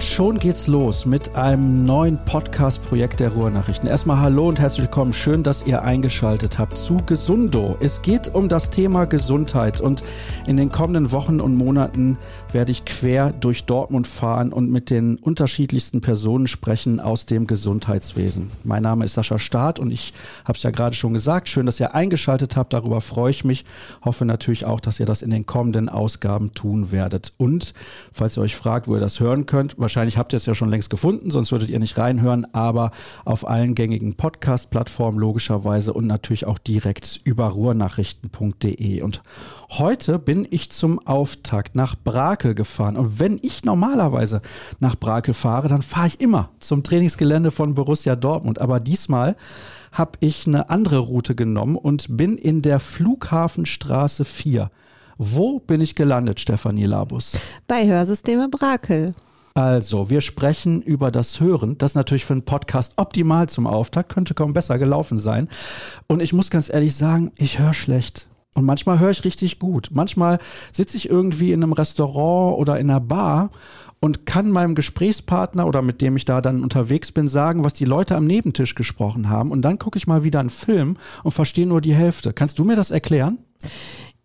Und schon geht's los mit einem neuen Podcast-Projekt der Ruhrnachrichten. Erstmal hallo und herzlich willkommen. Schön, dass ihr eingeschaltet habt zu Gesundo. Es geht um das Thema Gesundheit und in den kommenden Wochen und Monaten werde ich quer durch Dortmund fahren und mit den unterschiedlichsten Personen sprechen aus dem Gesundheitswesen. Mein Name ist Sascha Staat und ich habe es ja gerade schon gesagt. Schön, dass ihr eingeschaltet habt. Darüber freue ich mich. Hoffe natürlich auch, dass ihr das in den kommenden Ausgaben tun werdet. Und falls ihr euch fragt, wo ihr das hören könnt, wahrscheinlich habt ihr es ja schon längst gefunden, sonst würdet ihr nicht reinhören, aber auf allen gängigen Podcast-Plattformen logischerweise und natürlich auch direkt über ruhrnachrichten.de. Und heute bin ich zum Auftakt nach Brakel gefahren. Und wenn ich normalerweise nach Brakel fahre, dann fahre ich immer zum Trainingsgelände von Borussia Dortmund. Aber diesmal habe ich eine andere Route genommen und bin in der Flughafenstraße 4. Wo bin ich gelandet, Stefanie Labus? Bei Hörsysteme Brakel. Also, wir sprechen über das Hören. Das ist natürlich für einen Podcast optimal zum Auftakt, könnte kaum besser gelaufen sein. Und ich muss ganz ehrlich sagen, ich höre schlecht. Und manchmal höre ich richtig gut. Manchmal sitze ich irgendwie in einem Restaurant oder in einer Bar und kann meinem Gesprächspartner oder mit dem ich da dann unterwegs bin, sagen, was die Leute am Nebentisch gesprochen haben. Und dann gucke ich mal wieder einen Film und verstehe nur die Hälfte. Kannst du mir das erklären?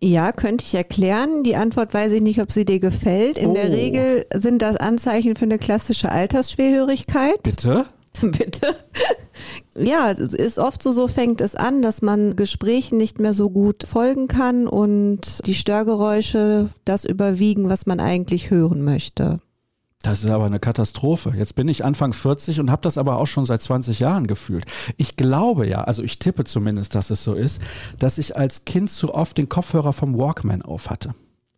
Ja, könnte ich erklären. Die Antwort weiß ich nicht, ob sie dir gefällt. In oh. der Regel sind das Anzeichen für eine klassische Altersschwerhörigkeit. Bitte? Bitte? ja, es ist oft so, so fängt es an, dass man Gesprächen nicht mehr so gut folgen kann und die Störgeräusche das überwiegen, was man eigentlich hören möchte. Das ist aber eine Katastrophe. Jetzt bin ich Anfang 40 und habe das aber auch schon seit 20 Jahren gefühlt. Ich glaube ja, also ich tippe zumindest, dass es so ist, dass ich als Kind zu oft den Kopfhörer vom Walkman auf hatte.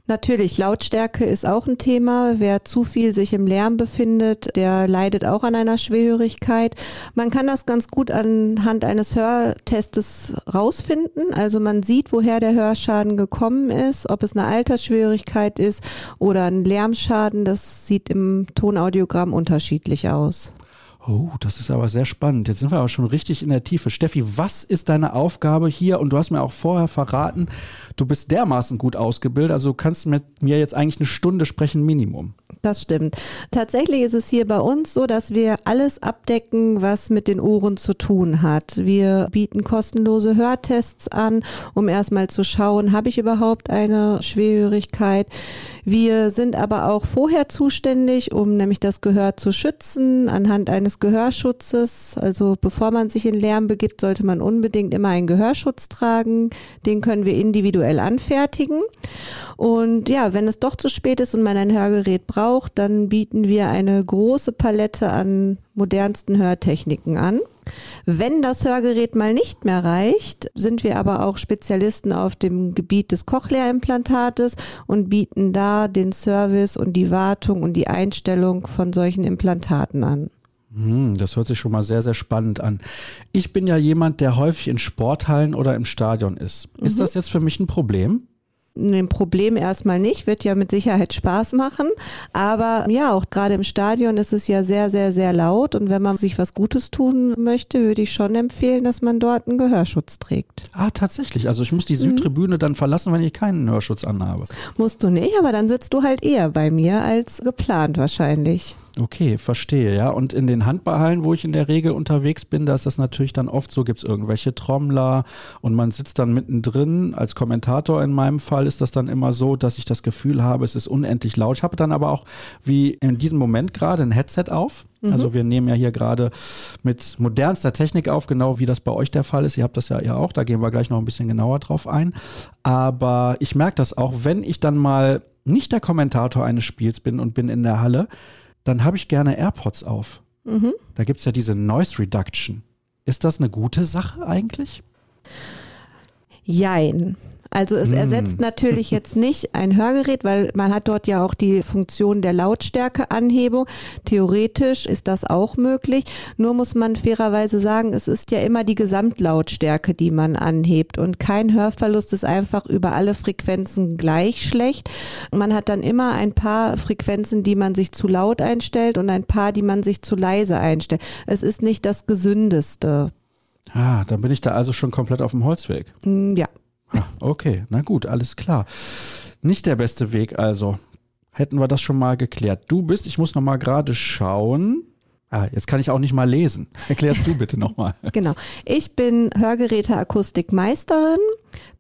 Natürlich, Lautstärke ist auch ein Thema. Wer zu viel sich im Lärm befindet, der leidet auch an einer Schwerhörigkeit. Man kann das ganz gut anhand eines Hörtestes rausfinden. Also man sieht, woher der Hörschaden gekommen ist, ob es eine Altersschwierigkeit ist oder ein Lärmschaden. Das sieht im Tonaudiogramm unterschiedlich aus. Oh, das ist aber sehr spannend. Jetzt sind wir aber schon richtig in der Tiefe. Steffi, was ist deine Aufgabe hier? Und du hast mir auch vorher verraten, du bist dermaßen gut ausgebildet, also du kannst mit mir jetzt eigentlich eine Stunde sprechen Minimum. Das stimmt. Tatsächlich ist es hier bei uns so, dass wir alles abdecken, was mit den Ohren zu tun hat. Wir bieten kostenlose Hörtests an, um erstmal zu schauen, habe ich überhaupt eine Schwerhörigkeit. Wir sind aber auch vorher zuständig, um nämlich das Gehör zu schützen anhand eines Gehörschutzes. Also bevor man sich in Lärm begibt, sollte man unbedingt immer einen Gehörschutz tragen. Den können wir individuell anfertigen. Und ja, wenn es doch zu spät ist und man ein Hörgerät braucht, dann bieten wir eine große Palette an modernsten Hörtechniken an. Wenn das Hörgerät mal nicht mehr reicht, sind wir aber auch Spezialisten auf dem Gebiet des Cochlea-Implantates und bieten da den Service und die Wartung und die Einstellung von solchen Implantaten an. Hm, das hört sich schon mal sehr, sehr spannend an. Ich bin ja jemand, der häufig in Sporthallen oder im Stadion ist. Ist mhm. das jetzt für mich ein Problem? Ein Problem erstmal nicht, wird ja mit Sicherheit Spaß machen. Aber ja, auch gerade im Stadion ist es ja sehr, sehr, sehr laut. Und wenn man sich was Gutes tun möchte, würde ich schon empfehlen, dass man dort einen Gehörschutz trägt. Ah, tatsächlich. Also ich muss die mhm. Südtribüne mhm. dann verlassen, wenn ich keinen Hörschutz anhabe. Musst du nicht, aber dann sitzt du halt eher bei mir als geplant wahrscheinlich. Okay, verstehe, ja. Und in den Handballhallen, wo ich in der Regel unterwegs bin, da ist das natürlich dann oft so, gibt es irgendwelche Trommler und man sitzt dann mittendrin. Als Kommentator in meinem Fall ist das dann immer so, dass ich das Gefühl habe, es ist unendlich laut. Ich habe dann aber auch wie in diesem Moment gerade ein Headset auf. Mhm. Also wir nehmen ja hier gerade mit modernster Technik auf, genau wie das bei euch der Fall ist. Ihr habt das ja ja auch, da gehen wir gleich noch ein bisschen genauer drauf ein. Aber ich merke das auch, wenn ich dann mal nicht der Kommentator eines Spiels bin und bin in der Halle, dann habe ich gerne AirPods auf. Mhm. Da gibt es ja diese Noise Reduction. Ist das eine gute Sache eigentlich? Jein. Also es hm. ersetzt natürlich jetzt nicht ein Hörgerät, weil man hat dort ja auch die Funktion der Lautstärkeanhebung. Theoretisch ist das auch möglich. Nur muss man fairerweise sagen, es ist ja immer die Gesamtlautstärke, die man anhebt und kein Hörverlust ist einfach über alle Frequenzen gleich schlecht. Man hat dann immer ein paar Frequenzen, die man sich zu laut einstellt und ein paar, die man sich zu leise einstellt. Es ist nicht das gesündeste. Ah, dann bin ich da also schon komplett auf dem Holzweg. Mm, ja. Okay, na gut, alles klar. Nicht der beste Weg also. hätten wir das schon mal geklärt. Du bist, ich muss noch mal gerade schauen. Ah, jetzt kann ich auch nicht mal lesen. Erklärst du bitte nochmal. genau. Ich bin Hörgeräteakustikmeisterin,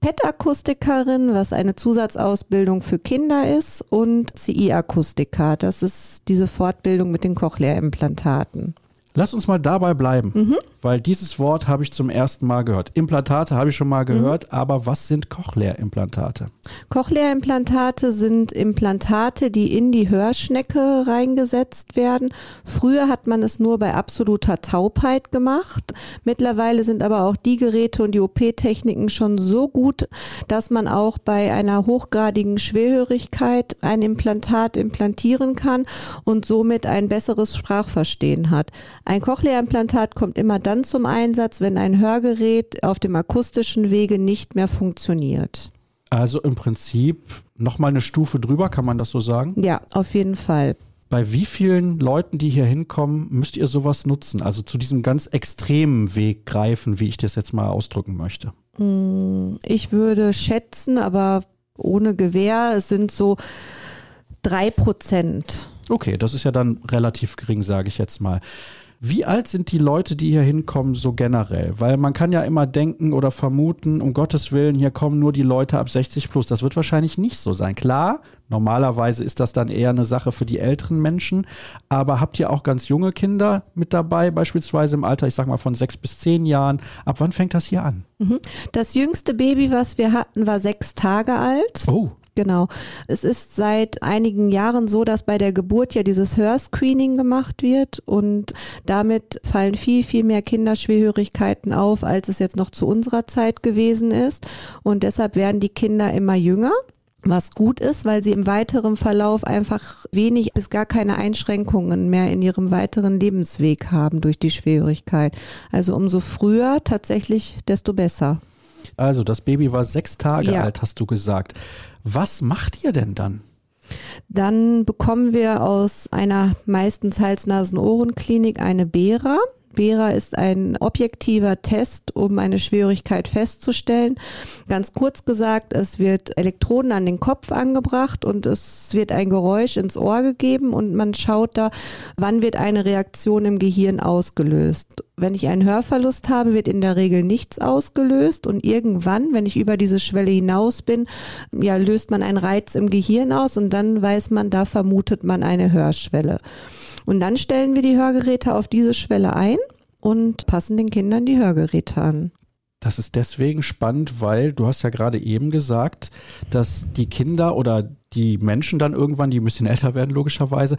PET-Akustikerin, was eine Zusatzausbildung für Kinder ist, und CI-Akustiker. Das ist diese Fortbildung mit den Cochlea-Implantaten. Lass uns mal dabei bleiben, mhm. weil dieses Wort habe ich zum ersten Mal gehört. Implantate habe ich schon mal gehört, mhm. aber was sind Cochlea-Implantate? Cochlea-Implantate sind Implantate, die in die Hörschnecke reingesetzt werden. Früher hat man es nur bei absoluter Taubheit gemacht. Mittlerweile sind aber auch die Geräte und die OP-Techniken schon so gut, dass man auch bei einer hochgradigen Schwerhörigkeit ein Implantat implantieren kann und somit ein besseres Sprachverstehen hat. Ein Cochlea-Implantat kommt immer dann zum Einsatz, wenn ein Hörgerät auf dem akustischen Wege nicht mehr funktioniert. Also im Prinzip nochmal eine Stufe drüber, kann man das so sagen? Ja, auf jeden Fall. Bei wie vielen Leuten, die hier hinkommen, müsst ihr sowas nutzen? Also zu diesem ganz extremen Weg greifen, wie ich das jetzt mal ausdrücken möchte? Hm, ich würde schätzen, aber ohne Gewehr, es sind so drei Prozent. Okay, das ist ja dann relativ gering, sage ich jetzt mal. Wie alt sind die Leute, die hier hinkommen, so generell? Weil man kann ja immer denken oder vermuten, um Gottes Willen, hier kommen nur die Leute ab 60 plus. Das wird wahrscheinlich nicht so sein. Klar, normalerweise ist das dann eher eine Sache für die älteren Menschen. Aber habt ihr auch ganz junge Kinder mit dabei, beispielsweise im Alter, ich sag mal von sechs bis zehn Jahren? Ab wann fängt das hier an? Mhm. Das jüngste Baby, was wir hatten, war sechs Tage alt. Oh. Genau. Es ist seit einigen Jahren so, dass bei der Geburt ja dieses Hörscreening gemacht wird und damit fallen viel, viel mehr Kinderschwerhörigkeiten auf, als es jetzt noch zu unserer Zeit gewesen ist. Und deshalb werden die Kinder immer jünger was gut ist, weil sie im weiteren Verlauf einfach wenig bis gar keine Einschränkungen mehr in ihrem weiteren Lebensweg haben durch die Schwierigkeit. Also umso früher tatsächlich, desto besser. Also das Baby war sechs Tage ja. alt, hast du gesagt. Was macht ihr denn dann? Dann bekommen wir aus einer meistens Hals-Nasen-Ohren-Klinik eine Bera. Bera ist ein objektiver Test, um eine Schwierigkeit festzustellen. Ganz kurz gesagt, es wird Elektroden an den Kopf angebracht und es wird ein Geräusch ins Ohr gegeben und man schaut da, wann wird eine Reaktion im Gehirn ausgelöst. Wenn ich einen Hörverlust habe, wird in der Regel nichts ausgelöst und irgendwann, wenn ich über diese Schwelle hinaus bin, ja, löst man einen Reiz im Gehirn aus und dann weiß man, da vermutet man eine Hörschwelle. Und dann stellen wir die Hörgeräte auf diese Schwelle ein und passen den Kindern die Hörgeräte an. Das ist deswegen spannend, weil du hast ja gerade eben gesagt, dass die Kinder oder die Menschen dann irgendwann, die ein bisschen älter werden, logischerweise,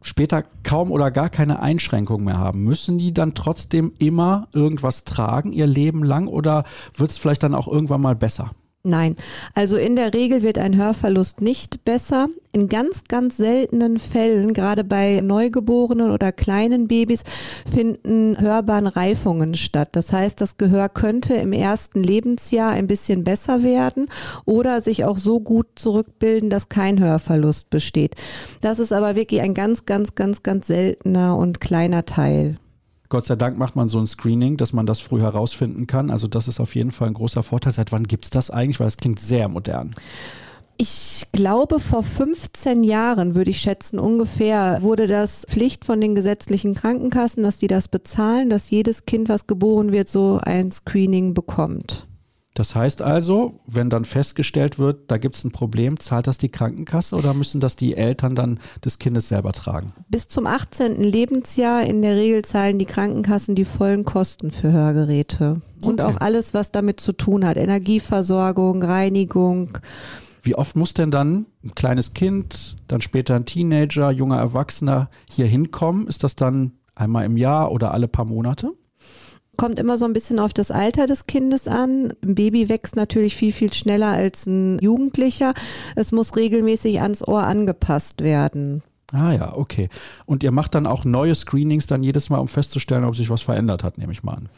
später kaum oder gar keine Einschränkungen mehr haben. Müssen die dann trotzdem immer irgendwas tragen, ihr Leben lang, oder wird es vielleicht dann auch irgendwann mal besser? Nein, also in der Regel wird ein Hörverlust nicht besser. In ganz, ganz seltenen Fällen, gerade bei Neugeborenen oder kleinen Babys, finden Hörbahnreifungen statt. Das heißt, das Gehör könnte im ersten Lebensjahr ein bisschen besser werden oder sich auch so gut zurückbilden, dass kein Hörverlust besteht. Das ist aber wirklich ein ganz, ganz, ganz, ganz seltener und kleiner Teil. Gott sei Dank macht man so ein Screening, dass man das früh herausfinden kann. Also das ist auf jeden Fall ein großer Vorteil. Seit wann gibt es das eigentlich? Weil es klingt sehr modern. Ich glaube, vor 15 Jahren, würde ich schätzen, ungefähr, wurde das Pflicht von den gesetzlichen Krankenkassen, dass die das bezahlen, dass jedes Kind, was geboren wird, so ein Screening bekommt. Das heißt also, wenn dann festgestellt wird, da gibt es ein Problem, zahlt das die Krankenkasse oder müssen das die Eltern dann des Kindes selber tragen? Bis zum 18. Lebensjahr in der Regel zahlen die Krankenkassen die vollen Kosten für Hörgeräte. Und okay. auch alles, was damit zu tun hat. Energieversorgung, Reinigung. Wie oft muss denn dann ein kleines Kind, dann später ein Teenager, junger Erwachsener hier hinkommen? Ist das dann einmal im Jahr oder alle paar Monate? Kommt immer so ein bisschen auf das Alter des Kindes an. Ein Baby wächst natürlich viel, viel schneller als ein Jugendlicher. Es muss regelmäßig ans Ohr angepasst werden. Ah ja, okay. Und ihr macht dann auch neue Screenings dann jedes Mal, um festzustellen, ob sich was verändert hat, nehme ich mal an.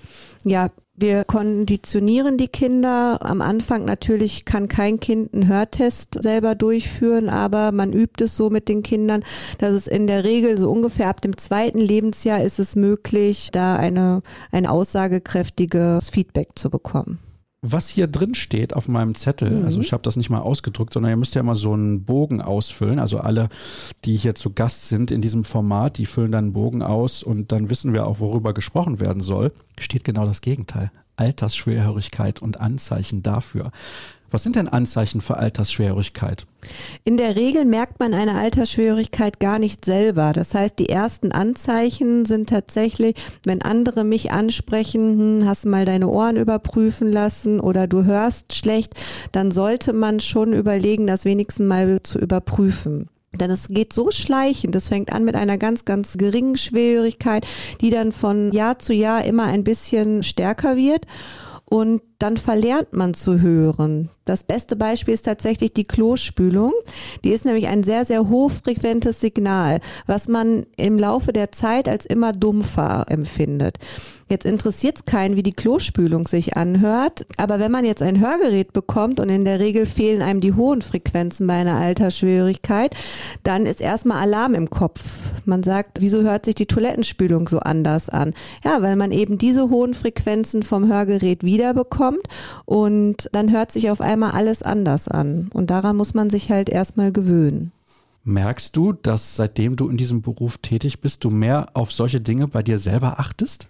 Ja, wir konditionieren die Kinder. Am Anfang natürlich kann kein Kind einen Hörtest selber durchführen, aber man übt es so mit den Kindern, dass es in der Regel so ungefähr ab dem zweiten Lebensjahr ist es möglich, da eine, ein aussagekräftiges Feedback zu bekommen. Was hier drin steht auf meinem Zettel, mhm. also ich habe das nicht mal ausgedruckt, sondern ihr müsst ja mal so einen Bogen ausfüllen. Also alle, die hier zu Gast sind in diesem Format, die füllen dann einen Bogen aus und dann wissen wir auch, worüber gesprochen werden soll. Steht genau das Gegenteil. Altersschwerhörigkeit und Anzeichen dafür. Was sind denn Anzeichen für Altersschwierigkeit? In der Regel merkt man eine Altersschwierigkeit gar nicht selber. Das heißt, die ersten Anzeichen sind tatsächlich, wenn andere mich ansprechen, hm, hast mal deine Ohren überprüfen lassen oder du hörst schlecht, dann sollte man schon überlegen, das wenigstens mal zu überprüfen. Denn es geht so schleichend. Es fängt an mit einer ganz, ganz geringen Schwierigkeit, die dann von Jahr zu Jahr immer ein bisschen stärker wird. Und dann verlernt man zu hören. Das beste Beispiel ist tatsächlich die Klospülung. Die ist nämlich ein sehr, sehr hochfrequentes Signal, was man im Laufe der Zeit als immer dumpfer empfindet. Jetzt interessiert es keinen, wie die Klospülung sich anhört, aber wenn man jetzt ein Hörgerät bekommt und in der Regel fehlen einem die hohen Frequenzen bei einer Altersschwierigkeit, dann ist erstmal Alarm im Kopf. Man sagt, wieso hört sich die Toilettenspülung so anders an? Ja, weil man eben diese hohen Frequenzen vom Hörgerät wiederbekommt kommt und dann hört sich auf einmal alles anders an. Und daran muss man sich halt erstmal gewöhnen. Merkst du, dass seitdem du in diesem Beruf tätig bist, du mehr auf solche Dinge bei dir selber achtest?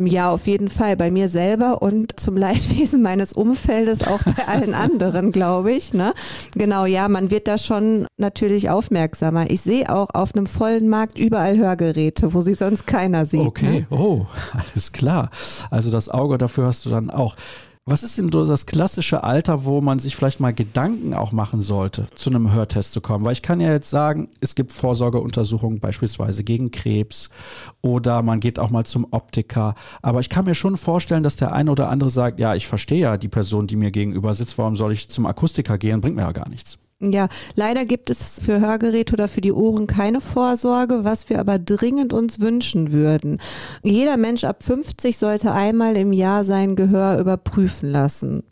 Ja, auf jeden Fall. Bei mir selber und zum Leidwesen meines Umfeldes auch bei allen anderen, glaube ich. Ne? Genau, ja, man wird da schon natürlich aufmerksamer. Ich sehe auch auf einem vollen Markt überall Hörgeräte, wo sie sonst keiner sieht. Okay, ne? oh, alles klar. Also das Auge dafür hast du dann auch. Was ist denn so das klassische Alter, wo man sich vielleicht mal Gedanken auch machen sollte, zu einem Hörtest zu kommen? Weil ich kann ja jetzt sagen, es gibt Vorsorgeuntersuchungen beispielsweise gegen Krebs oder man geht auch mal zum Optiker. Aber ich kann mir schon vorstellen, dass der eine oder andere sagt, ja, ich verstehe ja die Person, die mir gegenüber sitzt, warum soll ich zum Akustiker gehen? Bringt mir ja gar nichts. Ja, leider gibt es für Hörgeräte oder für die Ohren keine Vorsorge, was wir aber dringend uns wünschen würden. Jeder Mensch ab 50 sollte einmal im Jahr sein Gehör überprüfen lassen.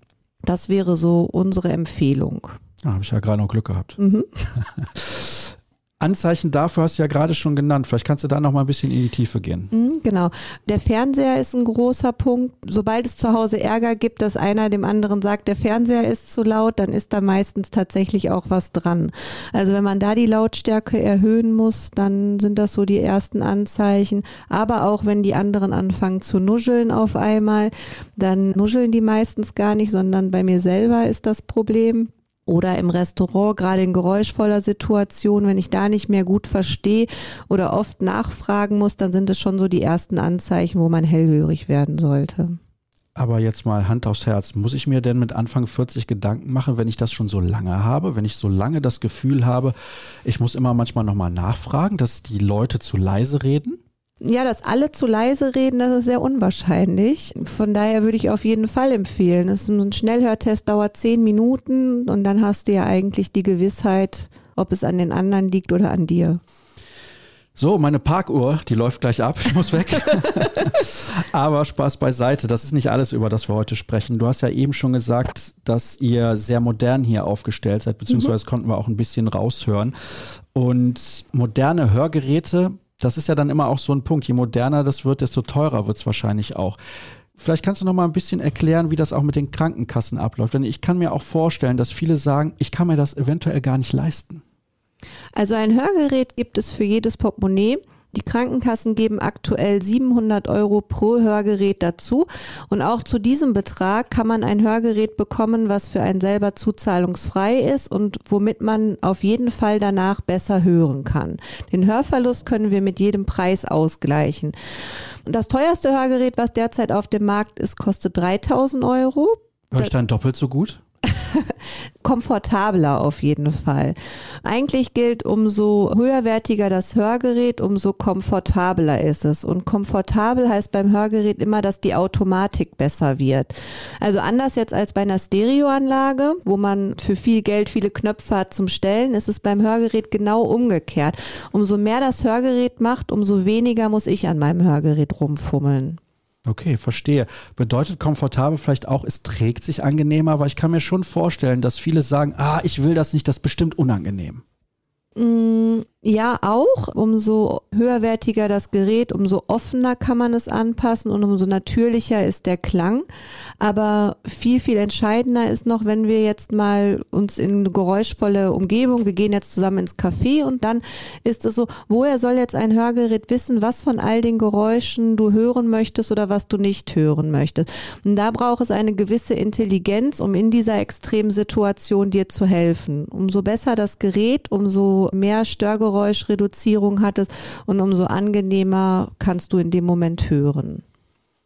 Das wäre so unsere Empfehlung. Da habe ich ja gerade noch Glück gehabt. Mhm. Anzeichen dafür hast du ja gerade schon genannt. Vielleicht kannst du da noch mal ein bisschen in die Tiefe gehen. Mhm, genau. Der Fernseher ist ein großer Punkt. Sobald es zu Hause Ärger gibt, dass einer dem anderen sagt, der Fernseher ist zu laut, dann ist da meistens tatsächlich auch was dran. Also wenn man da die Lautstärke erhöhen muss, dann sind das so die ersten Anzeichen. Aber auch wenn die anderen anfangen zu nuscheln auf einmal, dann nuscheln die meistens gar nicht, sondern bei mir selber ist das Problem oder im Restaurant, gerade in geräuschvoller Situation, wenn ich da nicht mehr gut verstehe oder oft nachfragen muss, dann sind es schon so die ersten Anzeichen, wo man hellhörig werden sollte. Aber jetzt mal Hand aufs Herz, muss ich mir denn mit Anfang 40 Gedanken machen, wenn ich das schon so lange habe, wenn ich so lange das Gefühl habe, ich muss immer manchmal nochmal nachfragen, dass die Leute zu leise reden? Ja, dass alle zu leise reden, das ist sehr unwahrscheinlich. Von daher würde ich auf jeden Fall empfehlen. Das ist ein Schnellhörtest dauert zehn Minuten und dann hast du ja eigentlich die Gewissheit, ob es an den anderen liegt oder an dir. So, meine Parkuhr, die läuft gleich ab. Ich muss weg. Aber Spaß beiseite. Das ist nicht alles, über das wir heute sprechen. Du hast ja eben schon gesagt, dass ihr sehr modern hier aufgestellt seid, beziehungsweise mhm. konnten wir auch ein bisschen raushören. Und moderne Hörgeräte das ist ja dann immer auch so ein Punkt. Je moderner das wird, desto teurer wird es wahrscheinlich auch. Vielleicht kannst du noch mal ein bisschen erklären, wie das auch mit den Krankenkassen abläuft. Denn ich kann mir auch vorstellen, dass viele sagen, ich kann mir das eventuell gar nicht leisten. Also ein Hörgerät gibt es für jedes Portemonnaie. Die Krankenkassen geben aktuell 700 Euro pro Hörgerät dazu. Und auch zu diesem Betrag kann man ein Hörgerät bekommen, was für einen selber zuzahlungsfrei ist und womit man auf jeden Fall danach besser hören kann. Den Hörverlust können wir mit jedem Preis ausgleichen. Das teuerste Hörgerät, was derzeit auf dem Markt ist, kostet 3000 Euro. Hör ich dann doppelt so gut? komfortabler auf jeden Fall. Eigentlich gilt, umso höherwertiger das Hörgerät, umso komfortabler ist es. Und komfortabel heißt beim Hörgerät immer, dass die Automatik besser wird. Also anders jetzt als bei einer Stereoanlage, wo man für viel Geld viele Knöpfe hat zum Stellen, ist es beim Hörgerät genau umgekehrt. Umso mehr das Hörgerät macht, umso weniger muss ich an meinem Hörgerät rumfummeln. Okay, verstehe. Bedeutet komfortabel vielleicht auch, es trägt sich angenehmer, weil ich kann mir schon vorstellen, dass viele sagen, ah, ich will das nicht, das ist bestimmt unangenehm. Ja, auch. Umso höherwertiger das Gerät, umso offener kann man es anpassen und umso natürlicher ist der Klang. Aber viel, viel entscheidender ist noch, wenn wir jetzt mal uns in eine geräuschvolle Umgebung, wir gehen jetzt zusammen ins Café und dann ist es so, woher soll jetzt ein Hörgerät wissen, was von all den Geräuschen du hören möchtest oder was du nicht hören möchtest. Und da braucht es eine gewisse Intelligenz, um in dieser extremen Situation dir zu helfen. Umso besser das Gerät, umso mehr Störgeräusche Störgeräuschreduzierung hattest und umso angenehmer kannst du in dem Moment hören.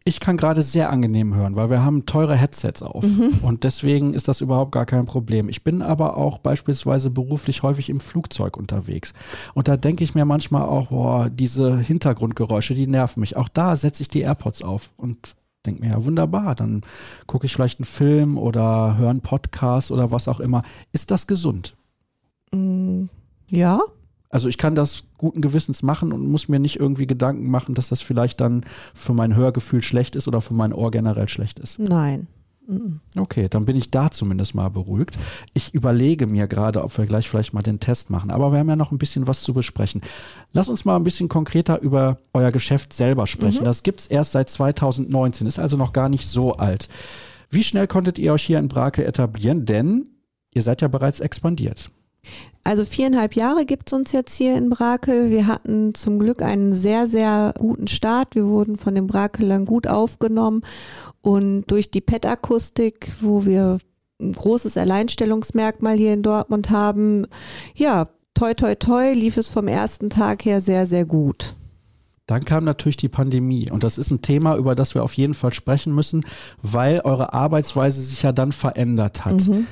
Ich kann gerade sehr angenehm hören, weil wir haben teure Headsets auf mhm. und deswegen ist das überhaupt gar kein Problem. Ich bin aber auch beispielsweise beruflich häufig im Flugzeug unterwegs und da denke ich mir manchmal auch, boah, diese Hintergrundgeräusche, die nerven mich. Auch da setze ich die AirPods auf und denke mir, ja wunderbar, dann gucke ich vielleicht einen Film oder höre einen Podcast oder was auch immer. Ist das gesund? Mm, ja, also ich kann das guten Gewissens machen und muss mir nicht irgendwie Gedanken machen, dass das vielleicht dann für mein Hörgefühl schlecht ist oder für mein Ohr generell schlecht ist. Nein. Okay, dann bin ich da zumindest mal beruhigt. Ich überlege mir gerade, ob wir gleich vielleicht mal den Test machen, aber wir haben ja noch ein bisschen was zu besprechen. Lass uns mal ein bisschen konkreter über euer Geschäft selber sprechen. Mhm. Das gibt es erst seit 2019, ist also noch gar nicht so alt. Wie schnell konntet ihr euch hier in Brake etablieren? Denn ihr seid ja bereits expandiert. Also viereinhalb Jahre gibt es uns jetzt hier in Brakel. Wir hatten zum Glück einen sehr, sehr guten Start. Wir wurden von den Brakelern gut aufgenommen und durch die PET-Akustik, wo wir ein großes Alleinstellungsmerkmal hier in Dortmund haben, ja, toi, toi, toi, lief es vom ersten Tag her sehr, sehr gut. Dann kam natürlich die Pandemie und das ist ein Thema, über das wir auf jeden Fall sprechen müssen, weil eure Arbeitsweise sich ja dann verändert hat. Mhm.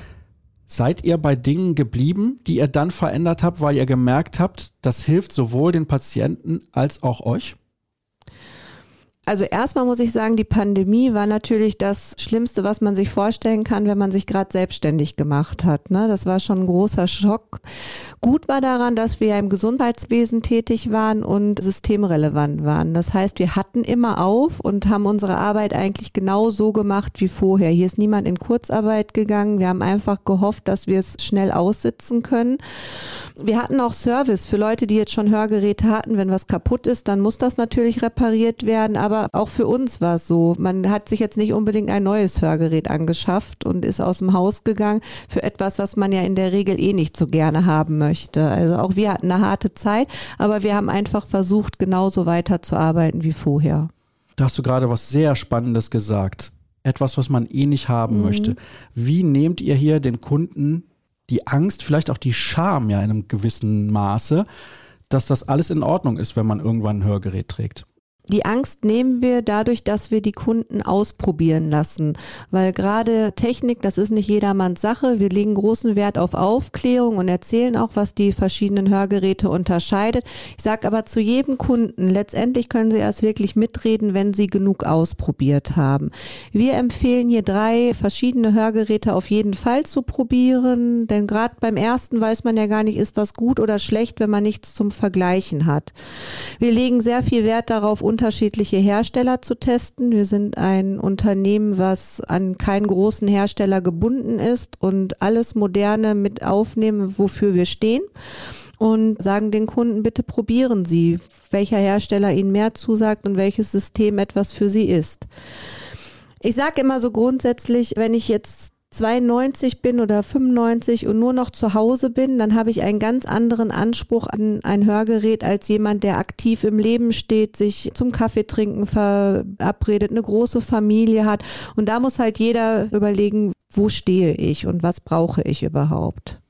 Seid ihr bei Dingen geblieben, die ihr dann verändert habt, weil ihr gemerkt habt, das hilft sowohl den Patienten als auch euch? Also erstmal muss ich sagen, die Pandemie war natürlich das Schlimmste, was man sich vorstellen kann, wenn man sich gerade selbstständig gemacht hat. Ne? Das war schon ein großer Schock. Gut war daran, dass wir im Gesundheitswesen tätig waren und systemrelevant waren. Das heißt, wir hatten immer auf und haben unsere Arbeit eigentlich genau so gemacht wie vorher. Hier ist niemand in Kurzarbeit gegangen. Wir haben einfach gehofft, dass wir es schnell aussitzen können. Wir hatten auch Service für Leute, die jetzt schon Hörgeräte hatten. Wenn was kaputt ist, dann muss das natürlich repariert werden. Aber aber auch für uns war es so. Man hat sich jetzt nicht unbedingt ein neues Hörgerät angeschafft und ist aus dem Haus gegangen für etwas, was man ja in der Regel eh nicht so gerne haben möchte. Also auch wir hatten eine harte Zeit, aber wir haben einfach versucht, genauso weiterzuarbeiten wie vorher. Da hast du gerade was sehr Spannendes gesagt. Etwas, was man eh nicht haben mhm. möchte. Wie nehmt ihr hier den Kunden die Angst, vielleicht auch die Scham ja in einem gewissen Maße, dass das alles in Ordnung ist, wenn man irgendwann ein Hörgerät trägt? Die Angst nehmen wir dadurch, dass wir die Kunden ausprobieren lassen, weil gerade Technik, das ist nicht jedermanns Sache. Wir legen großen Wert auf Aufklärung und erzählen auch, was die verschiedenen Hörgeräte unterscheidet. Ich sage aber zu jedem Kunden, letztendlich können sie erst wirklich mitreden, wenn sie genug ausprobiert haben. Wir empfehlen hier drei verschiedene Hörgeräte auf jeden Fall zu probieren, denn gerade beim ersten weiß man ja gar nicht, ist was gut oder schlecht, wenn man nichts zum Vergleichen hat. Wir legen sehr viel Wert darauf, unterschiedliche Hersteller zu testen. Wir sind ein Unternehmen, was an keinen großen Hersteller gebunden ist und alles Moderne mit aufnehmen, wofür wir stehen und sagen den Kunden, bitte probieren Sie, welcher Hersteller Ihnen mehr zusagt und welches System etwas für Sie ist. Ich sage immer so grundsätzlich, wenn ich jetzt 92 bin oder 95 und nur noch zu Hause bin, dann habe ich einen ganz anderen Anspruch an ein Hörgerät als jemand, der aktiv im Leben steht, sich zum Kaffee trinken verabredet, eine große Familie hat. Und da muss halt jeder überlegen, wo stehe ich und was brauche ich überhaupt.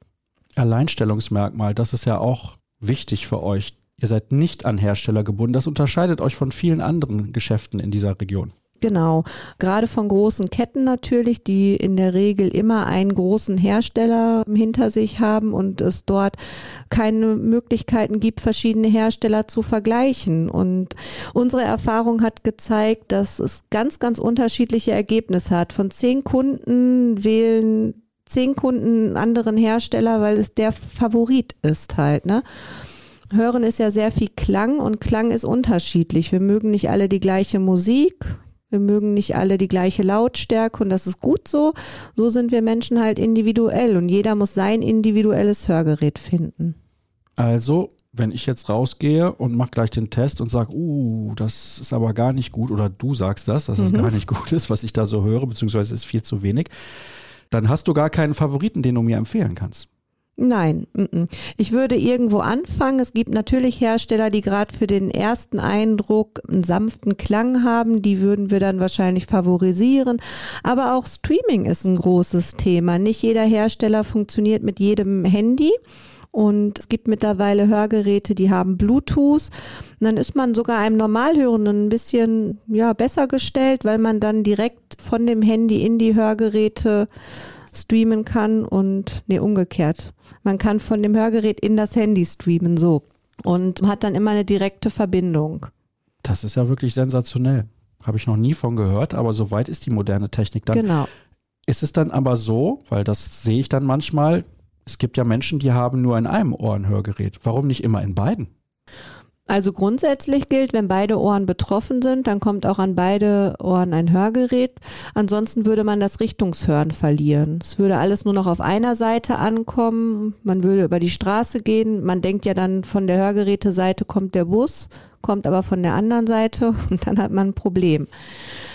Alleinstellungsmerkmal, das ist ja auch wichtig für euch. Ihr seid nicht an Hersteller gebunden. Das unterscheidet euch von vielen anderen Geschäften in dieser Region. Genau, gerade von großen Ketten natürlich, die in der Regel immer einen großen Hersteller hinter sich haben und es dort keine Möglichkeiten gibt, verschiedene Hersteller zu vergleichen. Und unsere Erfahrung hat gezeigt, dass es ganz, ganz unterschiedliche Ergebnisse hat. Von zehn Kunden wählen zehn Kunden einen anderen Hersteller, weil es der Favorit ist halt, ne? Hören ist ja sehr viel Klang und Klang ist unterschiedlich. Wir mögen nicht alle die gleiche Musik. Wir mögen nicht alle die gleiche Lautstärke und das ist gut so. So sind wir Menschen halt individuell und jeder muss sein individuelles Hörgerät finden. Also wenn ich jetzt rausgehe und mache gleich den Test und sage, uh, das ist aber gar nicht gut, oder du sagst das, dass es mhm. gar nicht gut ist, was ich da so höre, beziehungsweise ist viel zu wenig, dann hast du gar keinen Favoriten, den du mir empfehlen kannst. Nein, ich würde irgendwo anfangen. Es gibt natürlich Hersteller, die gerade für den ersten Eindruck einen sanften Klang haben. Die würden wir dann wahrscheinlich favorisieren. Aber auch Streaming ist ein großes Thema. Nicht jeder Hersteller funktioniert mit jedem Handy. Und es gibt mittlerweile Hörgeräte, die haben Bluetooth. Und dann ist man sogar einem Normalhörenden ein bisschen ja, besser gestellt, weil man dann direkt von dem Handy in die Hörgeräte streamen kann und nee, umgekehrt. Man kann von dem Hörgerät in das Handy streamen, so. Und hat dann immer eine direkte Verbindung. Das ist ja wirklich sensationell. Habe ich noch nie von gehört, aber so weit ist die moderne Technik dann. Genau. Ist es dann aber so, weil das sehe ich dann manchmal, es gibt ja Menschen, die haben nur in einem Ohr ein Hörgerät. Warum nicht immer in beiden? Also grundsätzlich gilt, wenn beide Ohren betroffen sind, dann kommt auch an beide Ohren ein Hörgerät. Ansonsten würde man das Richtungshören verlieren. Es würde alles nur noch auf einer Seite ankommen. Man würde über die Straße gehen. Man denkt ja dann von der Hörgeräteseite kommt der Bus, kommt aber von der anderen Seite und dann hat man ein Problem.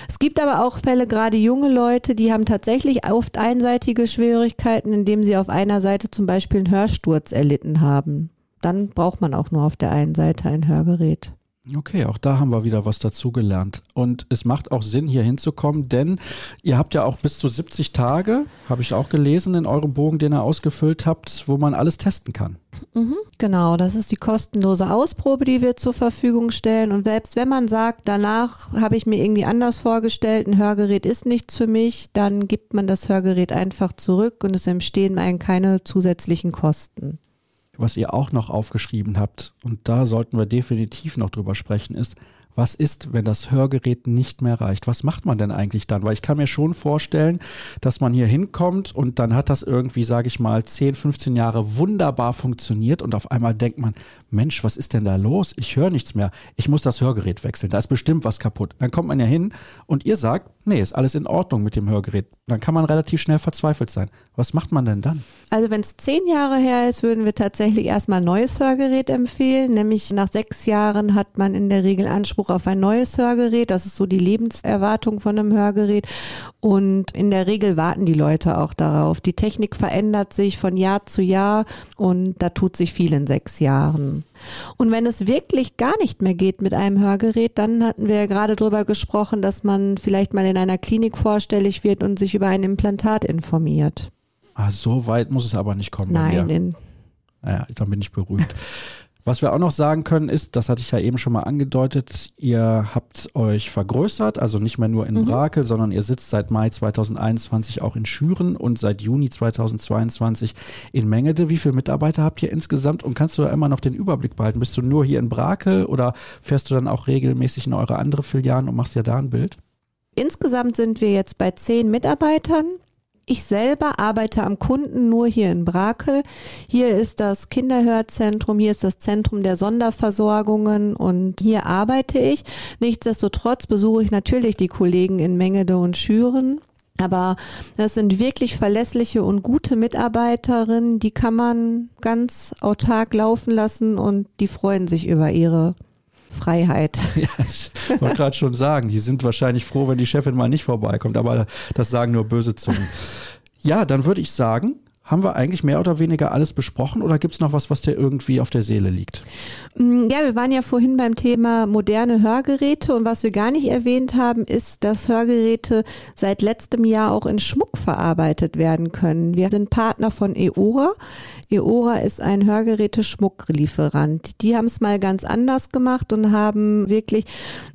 Es gibt aber auch Fälle, gerade junge Leute, die haben tatsächlich oft einseitige Schwierigkeiten, indem sie auf einer Seite zum Beispiel einen Hörsturz erlitten haben. Dann braucht man auch nur auf der einen Seite ein Hörgerät. Okay, auch da haben wir wieder was dazugelernt. Und es macht auch Sinn, hier hinzukommen, denn ihr habt ja auch bis zu 70 Tage, habe ich auch gelesen in eurem Bogen, den ihr ausgefüllt habt, wo man alles testen kann. Mhm, genau, das ist die kostenlose Ausprobe, die wir zur Verfügung stellen. Und selbst wenn man sagt, danach habe ich mir irgendwie anders vorgestellt, ein Hörgerät ist nichts für mich, dann gibt man das Hörgerät einfach zurück und es entstehen einem keine zusätzlichen Kosten was ihr auch noch aufgeschrieben habt, und da sollten wir definitiv noch drüber sprechen, ist, was ist, wenn das Hörgerät nicht mehr reicht? Was macht man denn eigentlich dann? Weil ich kann mir schon vorstellen, dass man hier hinkommt und dann hat das irgendwie, sage ich mal, 10, 15 Jahre wunderbar funktioniert und auf einmal denkt man, Mensch, was ist denn da los? Ich höre nichts mehr. Ich muss das Hörgerät wechseln. Da ist bestimmt was kaputt. Dann kommt man ja hin und ihr sagt, nee, ist alles in Ordnung mit dem Hörgerät. Dann kann man relativ schnell verzweifelt sein. Was macht man denn dann? Also wenn es zehn Jahre her ist, würden wir tatsächlich erstmal ein neues Hörgerät empfehlen. Nämlich nach sechs Jahren hat man in der Regel Anspruch auf ein neues Hörgerät. Das ist so die Lebenserwartung von einem Hörgerät. Und in der Regel warten die Leute auch darauf. Die Technik verändert sich von Jahr zu Jahr und da tut sich viel in sechs Jahren. Und wenn es wirklich gar nicht mehr geht mit einem Hörgerät, dann hatten wir ja gerade darüber gesprochen, dass man vielleicht mal in einer Klinik vorstellig wird und sich über ein Implantat informiert. Ah, so weit muss es aber nicht kommen. Nein, in naja, dann bin ich beruhigt. Was wir auch noch sagen können, ist, das hatte ich ja eben schon mal angedeutet, ihr habt euch vergrößert, also nicht mehr nur in mhm. Brakel, sondern ihr sitzt seit Mai 2021 auch in Schüren und seit Juni 2022 in Mengede. Wie viele Mitarbeiter habt ihr insgesamt und kannst du da immer noch den Überblick behalten? Bist du nur hier in Brakel oder fährst du dann auch regelmäßig in eure andere Filialen und machst dir da ein Bild? Insgesamt sind wir jetzt bei zehn Mitarbeitern. Ich selber arbeite am Kunden nur hier in Brakel. Hier ist das Kinderhörzentrum, hier ist das Zentrum der Sonderversorgungen und hier arbeite ich. Nichtsdestotrotz besuche ich natürlich die Kollegen in Mengede und Schüren. Aber das sind wirklich verlässliche und gute Mitarbeiterinnen, die kann man ganz autark laufen lassen und die freuen sich über ihre Freiheit. Ja, ich wollte gerade schon sagen, die sind wahrscheinlich froh, wenn die Chefin mal nicht vorbeikommt, aber das sagen nur böse Zungen. Ja, dann würde ich sagen, haben wir eigentlich mehr oder weniger alles besprochen oder gibt es noch was, was dir irgendwie auf der Seele liegt? Mm, ja, wir waren ja vorhin beim Thema moderne Hörgeräte und was wir gar nicht erwähnt haben, ist, dass Hörgeräte seit letztem Jahr auch in Schmuck verarbeitet werden können. Wir sind Partner von Eora. Eora ist ein Hörgeräte-Schmucklieferant. Die haben es mal ganz anders gemacht und haben wirklich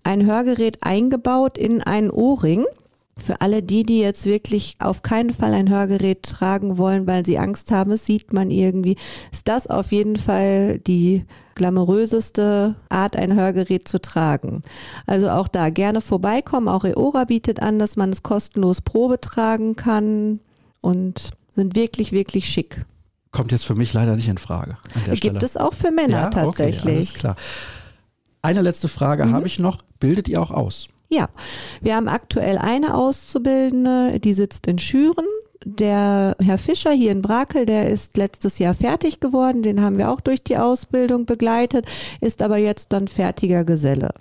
ein Hörgerät eingebaut in einen Ohrring. Für alle die, die jetzt wirklich auf keinen Fall ein Hörgerät tragen wollen, weil sie Angst haben, es sieht man irgendwie, ist das auf jeden Fall die glamouröseste Art, ein Hörgerät zu tragen. Also auch da gerne vorbeikommen. Auch Eora bietet an, dass man es kostenlos Probe tragen kann und sind wirklich, wirklich schick. Kommt jetzt für mich leider nicht in Frage. Gibt Stelle. es auch für Männer ja? tatsächlich. Okay, alles klar. Eine letzte Frage mhm. habe ich noch. Bildet ihr auch aus? Ja, wir haben aktuell eine Auszubildende, die sitzt in Schüren. Der Herr Fischer hier in Brakel, der ist letztes Jahr fertig geworden, den haben wir auch durch die Ausbildung begleitet, ist aber jetzt dann fertiger Geselle.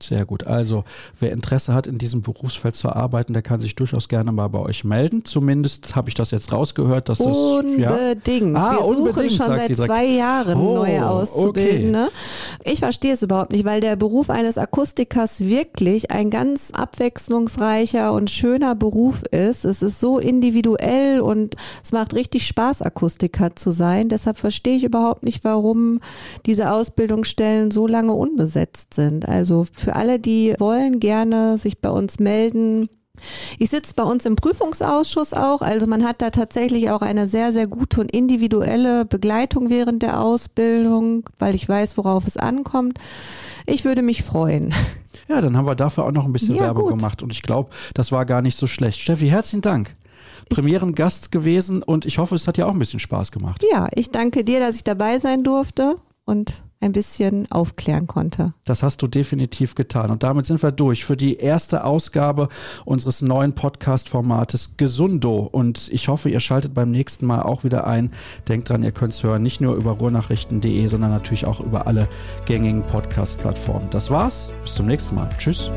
Sehr gut. Also, wer Interesse hat, in diesem Berufsfeld zu arbeiten, der kann sich durchaus gerne mal bei euch melden. Zumindest habe ich das jetzt rausgehört, dass das unbedingt. Ja? Ah, Wir suchen unbedingt, schon seit zwei Jahren oh, neue Auszubildende. Okay. Ich verstehe es überhaupt nicht, weil der Beruf eines Akustikers wirklich ein ganz abwechslungsreicher und schöner Beruf ist. Es ist so individuell und es macht richtig Spaß, Akustiker zu sein. Deshalb verstehe ich überhaupt nicht, warum diese Ausbildungsstellen so lange unbesetzt sind. Also für für alle, die wollen, gerne sich bei uns melden. Ich sitze bei uns im Prüfungsausschuss auch, also man hat da tatsächlich auch eine sehr, sehr gute und individuelle Begleitung während der Ausbildung, weil ich weiß, worauf es ankommt. Ich würde mich freuen. Ja, dann haben wir dafür auch noch ein bisschen ja, Werbung gut. gemacht und ich glaube, das war gar nicht so schlecht. Steffi, herzlichen Dank. Premierengast gewesen und ich hoffe, es hat dir auch ein bisschen Spaß gemacht. Ja, ich danke dir, dass ich dabei sein durfte und ein bisschen aufklären konnte. Das hast du definitiv getan. Und damit sind wir durch für die erste Ausgabe unseres neuen Podcast-Formates Gesundo. Und ich hoffe, ihr schaltet beim nächsten Mal auch wieder ein. Denkt dran, ihr könnt es hören, nicht nur über ruhrnachrichten.de, sondern natürlich auch über alle gängigen Podcast-Plattformen. Das war's. Bis zum nächsten Mal. Tschüss.